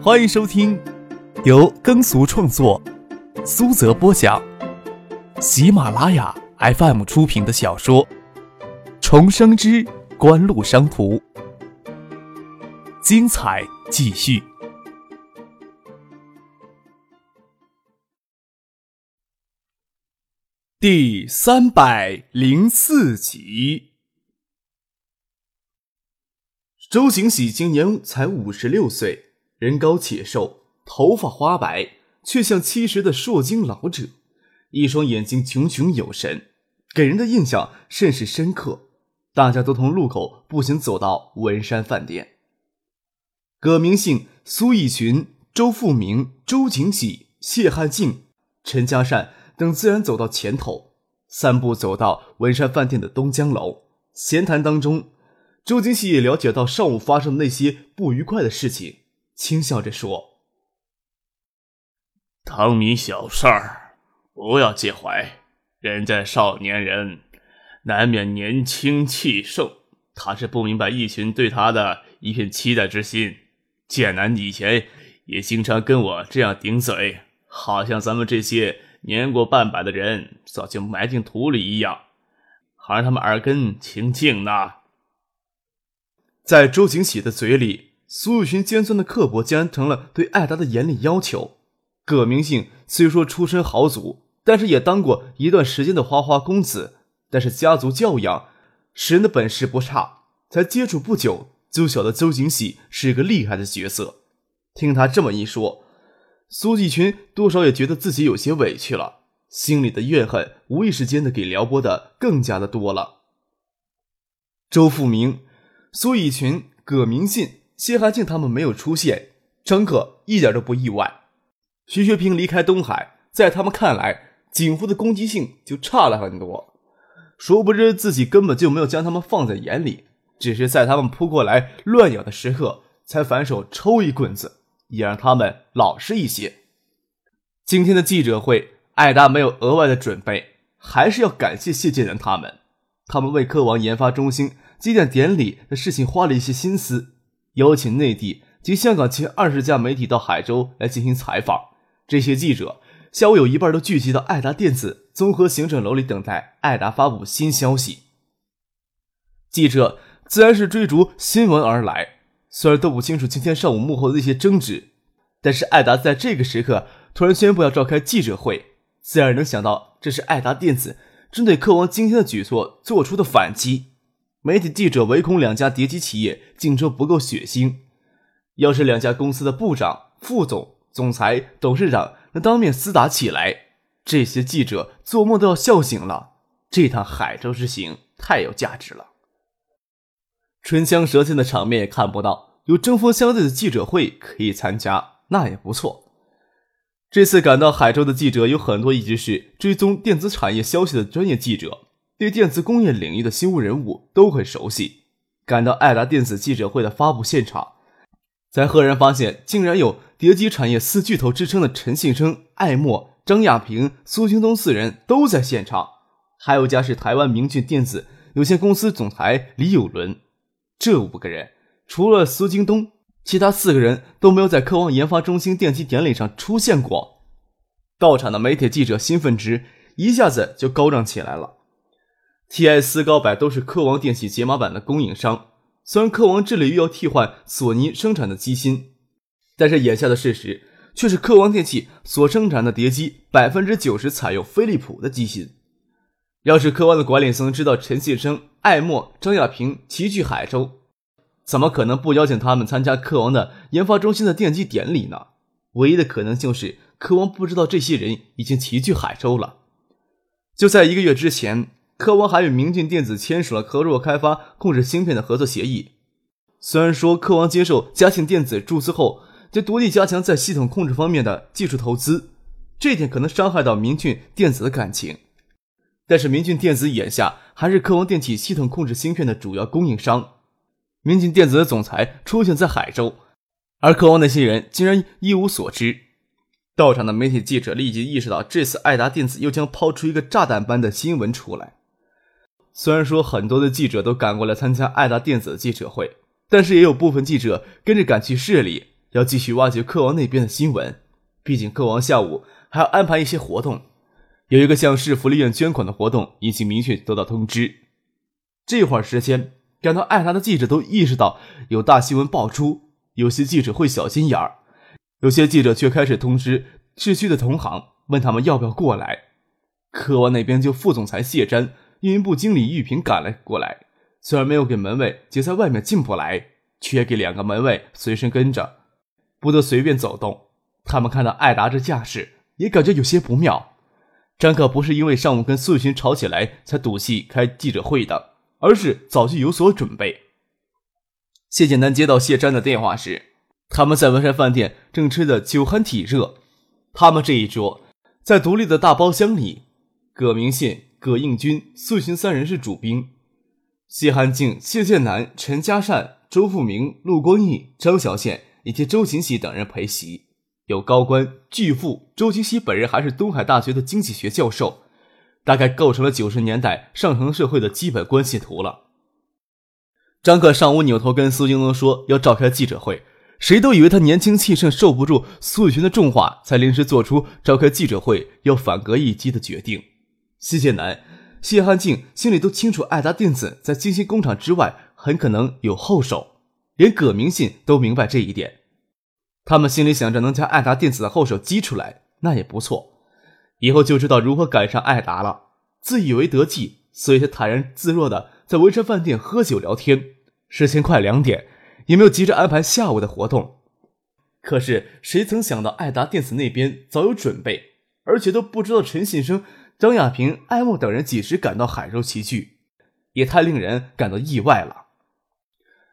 欢迎收听由耕俗创作、苏泽播讲、喜马拉雅 FM 出品的小说《重生之官路商途》，精彩继续，第三百零四集。周景喜今年才五十六岁。人高且瘦，头发花白，却像七十的硕精老者，一双眼睛炯炯有神，给人的印象甚是深刻。大家都从路口步行走到文山饭店。葛明信、苏义群、周富明、周景喜、谢汉静、陈家善等自然走到前头，三步走到文山饭店的东江楼。闲谈当中，周景喜也了解到上午发生的那些不愉快的事情。轻笑着说：“汤米小事儿，不要介怀。人家少年人，难免年轻气盛。他是不明白一群对他的一片期待之心。剑南以前也经常跟我这样顶嘴，好像咱们这些年过半百的人早就埋进土里一样，好让他们耳根清净呢。”在周景喜的嘴里。苏玉群尖酸的刻薄，竟然成了对艾达的严厉要求。葛明信虽说出身豪族，但是也当过一段时间的花花公子，但是家族教养使人的本事不差，才接触不久就晓得周景喜是一个厉害的角色。听他这么一说，苏继群多少也觉得自己有些委屈了，心里的怨恨无意识间的给撩拨的更加的多了。周富明、苏以群、葛明信。谢寒静他们没有出现，张可一点都不意外。徐学平离开东海，在他们看来，景福的攻击性就差了很多。殊不知自己根本就没有将他们放在眼里，只是在他们扑过来乱咬的时刻，才反手抽一棍子，也让他们老实一些。今天的记者会，艾达没有额外的准备，还是要感谢谢建南他们。他们为科王研发中心纪念典礼的事情花了一些心思。邀请内地及香港前二十家媒体到海州来进行采访。这些记者下午有一半都聚集到爱达电子综合行政楼里，等待爱达发布新消息。记者自然是追逐新闻而来，虽然都不清楚今天上午幕后的那些争执，但是爱达在这个时刻突然宣布要召开记者会，自然能想到这是爱达电子针对客王今天的举措做出的反击。媒体记者唯恐两家叠机企业竞争不够血腥，要是两家公司的部长、副总、总裁、董事长能当面厮打起来，这些记者做梦都要笑醒了。这趟海州之行太有价值了，唇枪舌剑的场面也看不到，有针锋相对的记者会可以参加，那也不错。这次赶到海州的记者有很多，一直是追踪电子产业消息的专业记者。对电子工业领域的新闻人物都很熟悉。赶到爱达电子记者会的发布现场，才赫然发现，竟然有叠机产业四巨头之称的陈信生、艾默、张亚平、苏京东四人都在现场，还有家是台湾明骏电子有限公司总裁李有伦。这五个人，除了苏京东，其他四个人都没有在科王研发中心奠基典礼上出现过。到场的媒体记者兴奋值一下子就高涨起来了。T.I. 思高柏都是科王电器解码板的供应商，虽然科王这里又要替换索尼生产的机芯，但是眼下的事实却是科王电器所生产的碟机百分之九十采用飞利浦的机芯。要是科王的管理层知道陈信生、艾默、张亚平齐聚海州，怎么可能不邀请他们参加科王的研发中心的奠基典礼呢？唯一的可能就是科王不知道这些人已经齐聚海州了。就在一个月之前。科王还与明俊电子签署了合作开发控制芯片的合作协议。虽然说科王接受嘉庆电子注资后，就独立加强在系统控制方面的技术投资，这点可能伤害到明俊电子的感情。但是明俊电子眼下还是科王电器系统控制芯片的主要供应商。明俊电子的总裁出现在海州，而科王那些人竟然一无所知。到场的媒体记者立即意识到，这次爱达电子又将抛出一个炸弹般的新闻出来。虽然说很多的记者都赶过来参加爱达电子的记者会，但是也有部分记者跟着赶去市里，要继续挖掘客王那边的新闻。毕竟客王下午还要安排一些活动，有一个向市福利院捐款的活动，已经明确得到通知。这会儿时间，赶到爱达的记者都意识到有大新闻爆出，有些记者会小心眼儿，有些记者却开始通知市区的同行，问他们要不要过来。客王那边就副总裁谢詹、运营部经理玉萍赶了过来，虽然没有给门卫截在外面进不来，却给两个门卫随身跟着，不得随便走动。他们看到艾达这架势，也感觉有些不妙。张可不是因为上午跟苏雨欣吵起来才赌气开记者会的，而是早就有所准备。谢简单接到谢詹的电话时，他们在文山饭店正吃得酒酣体热。他们这一桌在独立的大包厢里，葛明信、葛应军、苏洵三人是主宾，谢汉静、谢剑南、陈嘉善、周富明、陆光义、张小宪以及周锦喜等人陪席。有高官巨富，周金熙本人还是东海大学的经济学教授，大概构成了九十年代上层社会的基本关系图了。张克上午扭头跟苏京东说要召开记者会，谁都以为他年轻气盛，受不住苏雨群的重话，才临时做出召开记者会要反戈一击的决定。谢剑南、谢汉静心里都清楚，爱达电子在金星工厂之外很可能有后手，连葛明信都明白这一点。他们心里想着，能将爱达电子的后手激出来，那也不错。以后就知道如何赶上爱达了。自以为得计，所以他坦然自若的在文山饭店喝酒聊天。时间快两点，也没有急着安排下午的活动。可是谁曾想到，爱达电子那边早有准备，而且都不知道陈信生、张亚平、艾默等人几时赶到海州齐聚，也太令人感到意外了。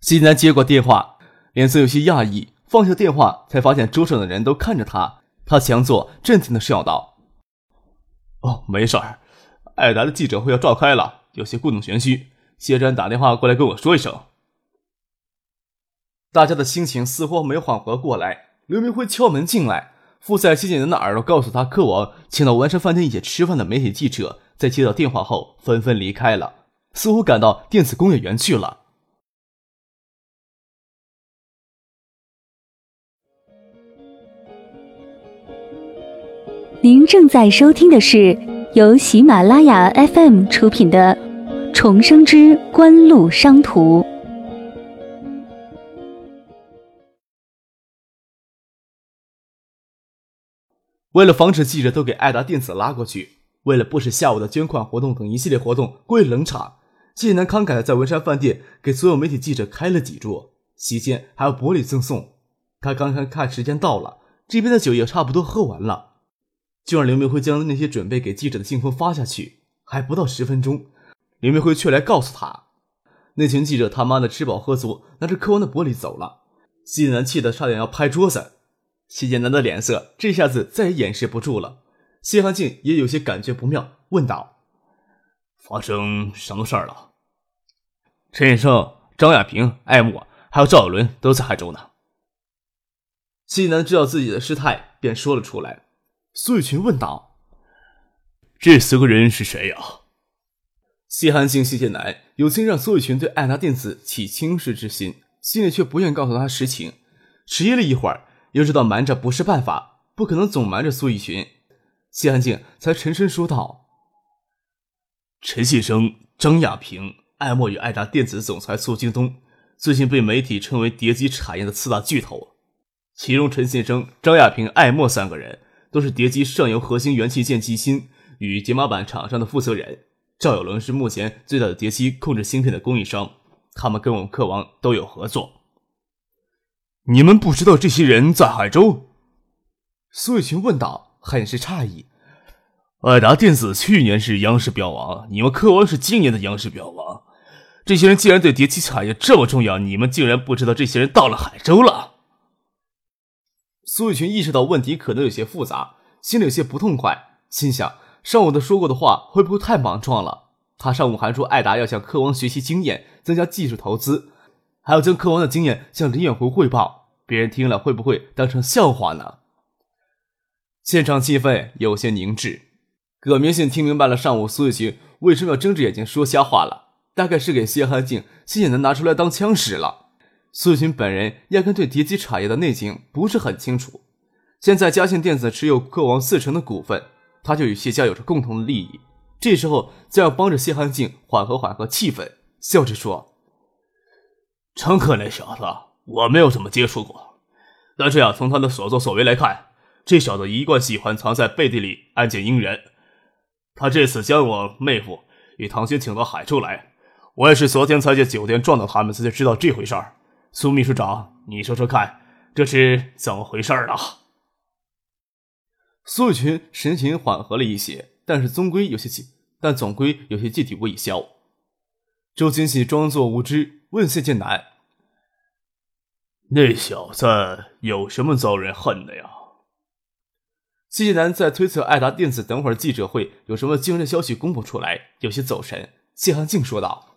新南接过电话，脸色有些讶异。放下电话，才发现桌上的人都看着他。他强作镇定的笑道：“哦，没事儿。艾达的记者会要召开了，有些故弄玄虚。谢专打电话过来跟我说一声。”大家的心情似乎没缓和过来。刘明辉敲门进来，附在谢简南的耳朵告诉他，客王请到完山饭店一起吃饭的媒体记者，在接到电话后纷纷离开了，似乎赶到电子工业园去了。您正在收听的是由喜马拉雅 FM 出品的《重生之官路商途》。为了防止记者都给爱达电子拉过去，为了不使下午的捐款活动等一系列活动过于冷场，谢南慷慨的在文山饭店给所有媒体记者开了几桌，席间还有薄礼赠送。他刚刚看时间到了，这边的酒也差不多喝完了。就让刘明辉将那些准备给记者的信封发下去，还不到十分钟，刘明辉却来告诉他，那群记者他妈的吃饱喝足，拿着客王的玻璃走了。谢剑南气得差点要拍桌子，谢剑南的脸色这下子再也掩饰不住了。谢汉静也有些感觉不妙，问道：“发生什么事儿了？”陈先生、张亚平、艾默还有赵有伦都在海州呢。谢剑南知道自己的失态，便说了出来。苏雨群问道：“这四个人是谁呀？”谢汉静、谢剑南有心让苏雨群对爱达电子起轻视之心，心里却不愿告诉他实情。迟疑了一会儿，又知道瞒着不是办法，不可能总瞒着苏雨群，谢安静才沉声说道：“陈信生、张亚平、爱默与爱达电子总裁苏京东，最近被媒体称为叠机产业的四大巨头，其中陈信生、张亚平、爱默三个人。”都是叠机上游核心元器件机芯与解码板厂商的负责人。赵有伦是目前最大的叠机控制芯片的供应商，他们跟我们客王都有合作。你们不知道这些人在海州？苏雨群问道，很是诧异。爱达电子去年是央视标王，你们科王是今年的央视标王。这些人既然对叠机产业这么重要，你们竟然不知道这些人到了海州了？苏雨群意识到问题可能有些复杂，心里有些不痛快，心想上午的说过的话会不会太莽撞了？他上午还说艾达要向科王学习经验，增加技术投资，还要将科王的经验向林远湖汇报，别人听了会不会当成笑话呢？现场气氛有些凝滞。葛明信听明白了上午苏雨晴为什么要睁着眼睛说瞎话了，大概是给谢汉静、谢剑南拿出来当枪使了。苏玉群本人压根对叠机产业的内情不是很清楚。现在嘉信电子持有科王四成的股份，他就与谢家有着共同的利益。这时候再要帮着谢汉静缓和缓和气氛，笑着说：“张克那小子，我没有怎么接触过，但是呀从他的所作所为来看，这小子一贯喜欢藏在背地里暗箭阴人。他这次将我妹夫与唐轩请到海州来，我也是昨天才在酒店撞到他们，才知道这回事儿。苏秘书长，你说说看，这是怎么回事儿呢？”苏雨群神情缓和了一些，但是终归有些气，但总归有些气体未消。周金喜装作无知，问谢剑南：“那小子有什么遭人恨的呀？”谢剑南在推测爱达电子等会儿记者会有什么惊人的消息公布出来，有些走神。谢汉静说道：“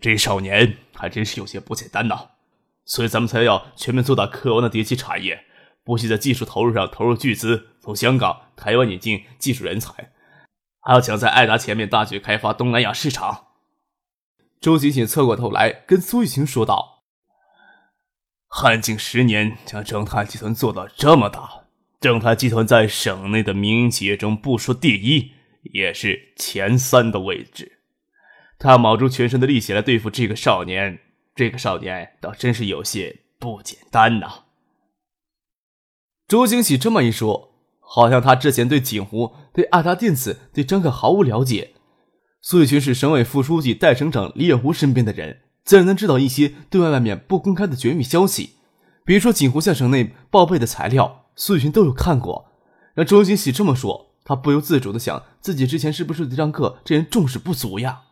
这少年还真是有些不简单呐，所以咱们才要全面做大科王的叠机产业。”不惜在技术投入上投入巨资，从香港、台湾引进技术人才，还要抢在爱达前面大举开发东南亚市场。周锦锦侧过头来跟苏玉晴说道：“汉景十年将正泰集团做到这么大，正泰集团在省内的民营企业中不说第一，也是前三的位置。他卯足全身的力气来对付这个少年，这个少年倒真是有些不简单呐。”周兴喜这么一说，好像他之前对锦湖、对爱达电子、对张克毫无了解。苏玉群是省委副书记代省长李远湖身边的人，自然能知道一些对外外面不公开的绝密消息。比如说锦湖向省内报备的材料，苏玉群都有看过。让周金喜这么说，他不由自主的想，自己之前是不是对张克这人重视不足呀？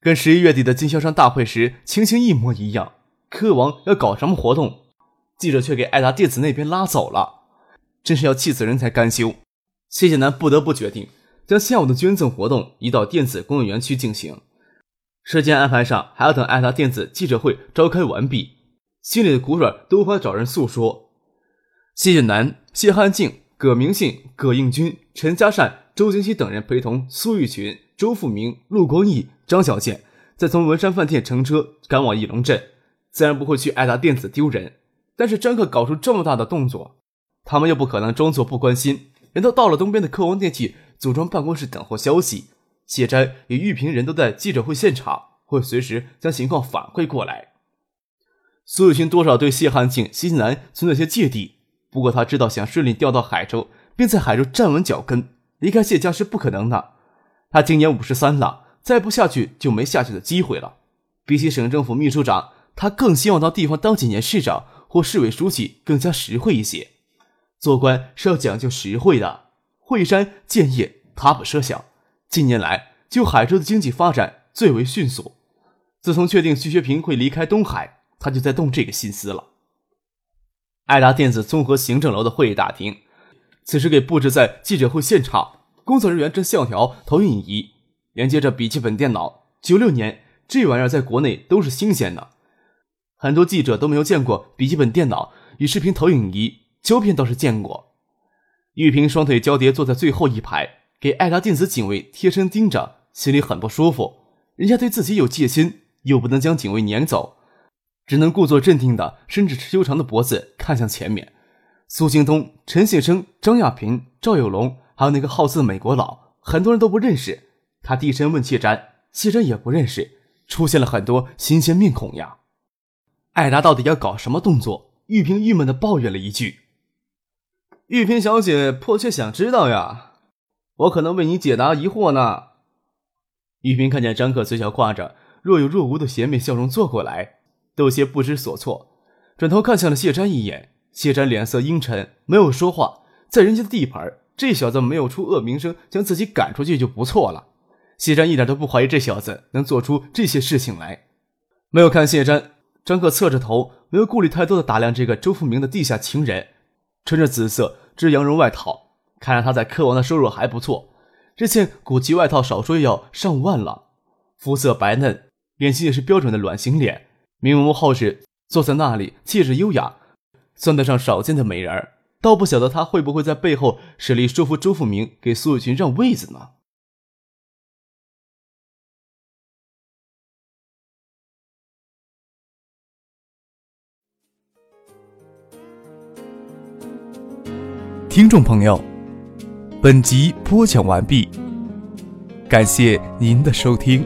跟十一月底的经销商大会时情形一模一样。科王要搞什么活动？记者却给爱达电子那边拉走了，真是要气死人才甘休。谢谢南不得不决定将下午的捐赠活动移到电子工业园区进行。时间安排上还要等爱达电子记者会召开完毕，心里的苦水都无法找人诉说。谢谢楠、谢汉静、葛明信、葛应军、陈嘉善、周金熙等人陪同苏玉群、周富明、陆光义、张小健，再从文山饭店乘车赶往义龙镇，自然不会去爱达电子丢人。但是张克搞出这么大的动作，他们又不可能装作不关心。人都到了东边的科王电器组装办公室等候消息，谢斋与玉平人都在记者会现场，会随时将情况反馈过来。苏有群多少对谢汉庆、谢南存在些芥蒂，不过他知道想顺利调到海州，并在海州站稳脚跟，离开谢家是不可能的。他今年五十三了，再不下去就没下去的机会了。比起省政府秘书长，他更希望到地方当几年市长。或市委书记更加实惠一些，做官是要讲究实惠的。惠山建业，他不设想。近年来，就海州的经济发展最为迅速。自从确定徐学平会离开东海，他就在动这个心思了。爱达电子综合行政楼的会议大厅，此时给布置在记者会现场，工作人员正校调投影仪，连接着笔记本电脑。九六年，这玩意儿在国内都是新鲜的。很多记者都没有见过笔记本电脑与视频投影仪，胶片倒是见过。玉萍双腿交叠坐在最后一排，给爱达电子警卫贴身盯着，心里很不舒服。人家对自己有戒心，又不能将警卫撵走，只能故作镇定的伸着修长的脖子看向前面。苏京东、陈谢生、张亚平、赵有龙，还有那个好字美国佬，很多人都不认识。他低声问谢詹，谢詹也不认识。出现了很多新鲜面孔呀。艾达到底要搞什么动作？玉萍郁闷的抱怨了一句：“玉萍小姐迫切想知道呀，我可能为你解答疑惑呢。”玉萍看见张克嘴角挂着若有若无的邪魅笑容，坐过来，都有些不知所措，转头看向了谢瞻一眼。谢瞻脸色阴沉，没有说话。在人家的地盘，这小子没有出恶名声，将自己赶出去就不错了。谢瞻一点都不怀疑这小子能做出这些事情来，没有看谢瞻。张克侧着头，没有顾虑太多的打量这个周富明的地下情人，穿着紫色织羊绒外套，看来他在科王的收入还不错。这件古奇外套少说也要上万了，肤色白嫩，脸型也是标准的卵形脸，明眸皓齿，坐在那里气质优雅，算得上少见的美人儿。倒不晓得他会不会在背后使力说服周富明给苏雨群让位子呢？听众朋友。本集播讲完毕，感谢您的收听。